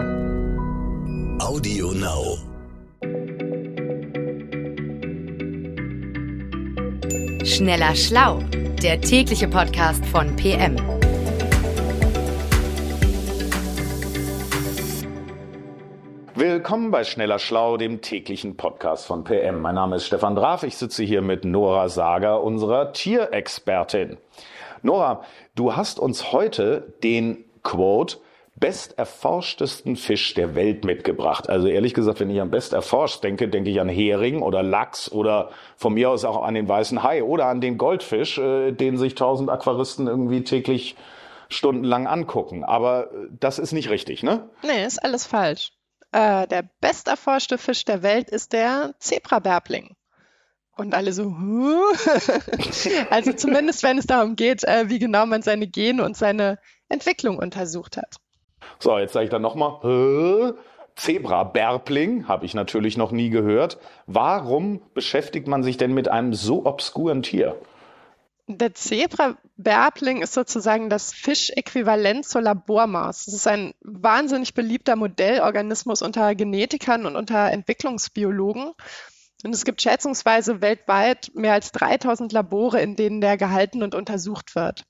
Audio Now. Schneller Schlau, der tägliche Podcast von PM. Willkommen bei Schneller Schlau, dem täglichen Podcast von PM. Mein Name ist Stefan Draf. Ich sitze hier mit Nora Sager, unserer Tierexpertin. Nora, du hast uns heute den Quote best erforschtesten Fisch der Welt mitgebracht. Also ehrlich gesagt, wenn ich an best erforscht denke, denke ich an Hering oder Lachs oder von mir aus auch an den weißen Hai oder an den Goldfisch, äh, den sich tausend Aquaristen irgendwie täglich stundenlang angucken. Aber äh, das ist nicht richtig, ne? Nee, ist alles falsch. Äh, der best erforschte Fisch der Welt ist der Zebrabärbling. Und alle so, huh? also zumindest wenn es darum geht, äh, wie genau man seine Gene und seine Entwicklung untersucht hat. So, jetzt sage ich dann nochmal, Zebra-Bärbling, habe ich natürlich noch nie gehört. Warum beschäftigt man sich denn mit einem so obskuren Tier? Der Zebra-Bärbling ist sozusagen das Fischäquivalent zur Labormaus. Es ist ein wahnsinnig beliebter Modellorganismus unter Genetikern und unter Entwicklungsbiologen. Und es gibt schätzungsweise weltweit mehr als 3000 Labore, in denen der gehalten und untersucht wird.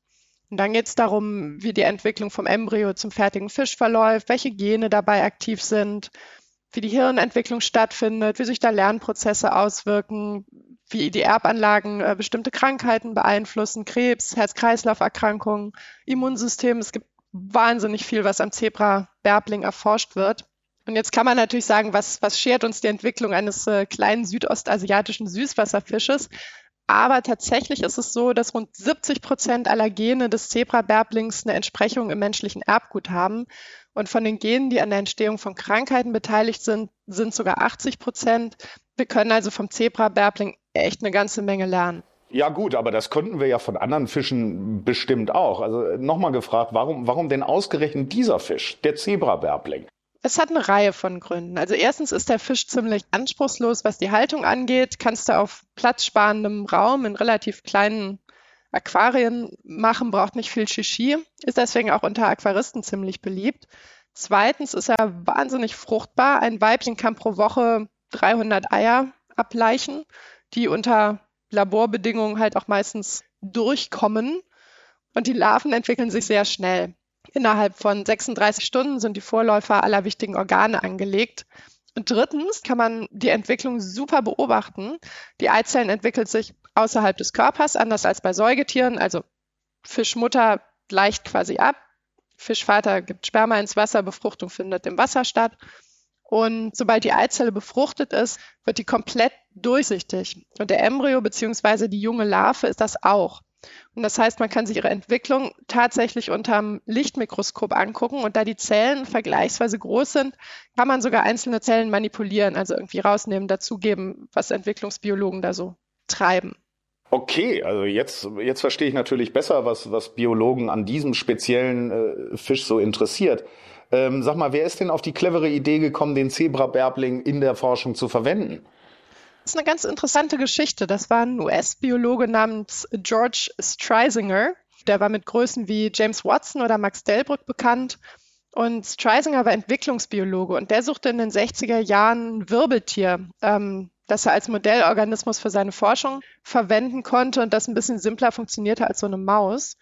Und dann geht es darum, wie die Entwicklung vom Embryo zum fertigen Fisch verläuft, welche Gene dabei aktiv sind, wie die Hirnentwicklung stattfindet, wie sich da Lernprozesse auswirken, wie die Erbanlagen äh, bestimmte Krankheiten beeinflussen, Krebs, Herz-Kreislauf-Erkrankungen, Immunsystem. Es gibt wahnsinnig viel, was am Zebra-Bärbling erforscht wird. Und jetzt kann man natürlich sagen, was, was schert uns die Entwicklung eines äh, kleinen südostasiatischen Süßwasserfisches? Aber tatsächlich ist es so, dass rund 70 Prozent aller Gene des Zebra-Bärblings eine Entsprechung im menschlichen Erbgut haben. Und von den Genen, die an der Entstehung von Krankheiten beteiligt sind, sind sogar 80 Prozent. Wir können also vom Zebra-Bärbling echt eine ganze Menge lernen. Ja gut, aber das könnten wir ja von anderen Fischen bestimmt auch. Also nochmal gefragt, warum, warum denn ausgerechnet dieser Fisch, der Zebra-Bärbling? Es hat eine Reihe von Gründen. Also erstens ist der Fisch ziemlich anspruchslos, was die Haltung angeht. Kannst du auf platzsparendem Raum in relativ kleinen Aquarien machen, braucht nicht viel Shishi, ist deswegen auch unter Aquaristen ziemlich beliebt. Zweitens ist er wahnsinnig fruchtbar. Ein Weibchen kann pro Woche 300 Eier ableichen, die unter Laborbedingungen halt auch meistens durchkommen. Und die Larven entwickeln sich sehr schnell. Innerhalb von 36 Stunden sind die Vorläufer aller wichtigen Organe angelegt. Und drittens kann man die Entwicklung super beobachten. Die Eizellen entwickeln sich außerhalb des Körpers, anders als bei Säugetieren. Also Fischmutter gleicht quasi ab. Fischvater gibt Sperma ins Wasser, Befruchtung findet im Wasser statt. Und sobald die Eizelle befruchtet ist, wird die komplett durchsichtig. Und der Embryo bzw. die junge Larve ist das auch. Und das heißt, man kann sich ihre Entwicklung tatsächlich unterm Lichtmikroskop angucken. Und da die Zellen vergleichsweise groß sind, kann man sogar einzelne Zellen manipulieren, also irgendwie rausnehmen, dazugeben, was Entwicklungsbiologen da so treiben. Okay, also jetzt, jetzt verstehe ich natürlich besser, was, was Biologen an diesem speziellen äh, Fisch so interessiert. Ähm, sag mal, wer ist denn auf die clevere Idee gekommen, den Zebra-Bärbling in der Forschung zu verwenden? Ist eine ganz interessante Geschichte. Das war ein US-Biologe namens George Streisinger. Der war mit Größen wie James Watson oder Max Delbrück bekannt. Und Streisinger war Entwicklungsbiologe und der suchte in den 60er Jahren ein Wirbeltier, ähm, das er als Modellorganismus für seine Forschung verwenden konnte und das ein bisschen simpler funktionierte als so eine Maus.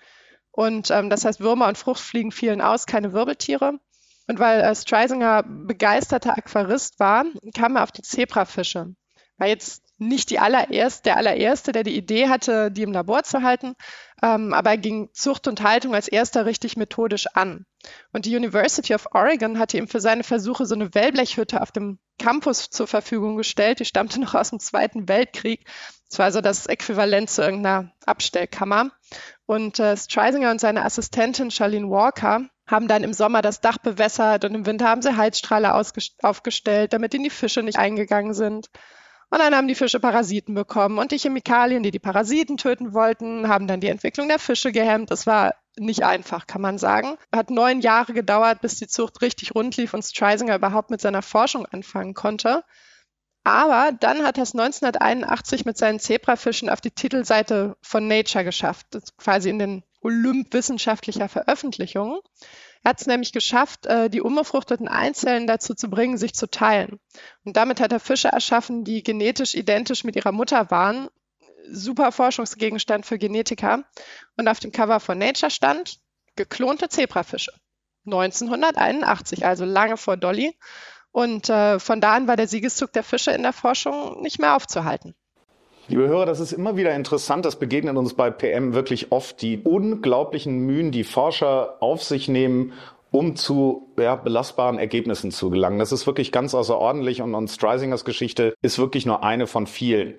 Und ähm, das heißt, Würmer und Fruchtfliegen fielen aus, keine Wirbeltiere. Und weil äh, Streisinger begeisterter Aquarist war, kam er auf die Zebrafische war jetzt nicht die allererste, der allererste, der die Idee hatte, die im Labor zu halten, ähm, aber er ging Zucht und Haltung als erster richtig methodisch an. Und die University of Oregon hatte ihm für seine Versuche so eine Wellblechhütte auf dem Campus zur Verfügung gestellt. Die stammte noch aus dem Zweiten Weltkrieg. Das war also das Äquivalent zu irgendeiner Abstellkammer. Und äh, Streisinger und seine Assistentin Charlene Walker haben dann im Sommer das Dach bewässert und im Winter haben sie Heizstrahler aufgestellt, damit ihnen die Fische nicht eingegangen sind. Und dann haben die Fische Parasiten bekommen und die Chemikalien, die die Parasiten töten wollten, haben dann die Entwicklung der Fische gehemmt. Das war nicht einfach, kann man sagen. Hat neun Jahre gedauert, bis die Zucht richtig rund lief und Streisinger überhaupt mit seiner Forschung anfangen konnte. Aber dann hat er es 1981 mit seinen Zebrafischen auf die Titelseite von Nature geschafft, quasi in den Olymp wissenschaftlicher Veröffentlichungen. Er hat es nämlich geschafft, äh, die unbefruchteten Einzellen dazu zu bringen, sich zu teilen. Und damit hat er Fische erschaffen, die genetisch identisch mit ihrer Mutter waren. Super Forschungsgegenstand für Genetiker. Und auf dem Cover von Nature stand geklonte Zebrafische. 1981, also lange vor Dolly. Und äh, von da an war der Siegeszug der Fische in der Forschung nicht mehr aufzuhalten. Liebe Hörer, das ist immer wieder interessant. Das begegnet uns bei PM wirklich oft. Die unglaublichen Mühen, die Forscher auf sich nehmen, um zu ja, belastbaren Ergebnissen zu gelangen. Das ist wirklich ganz außerordentlich und, und Streisingers Geschichte ist wirklich nur eine von vielen.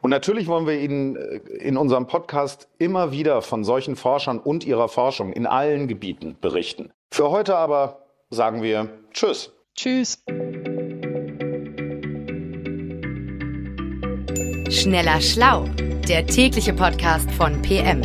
Und natürlich wollen wir Ihnen äh, in unserem Podcast immer wieder von solchen Forschern und ihrer Forschung in allen Gebieten berichten. Für heute aber sagen wir Tschüss. Tschüss. Schneller Schlau, der tägliche Podcast von PM.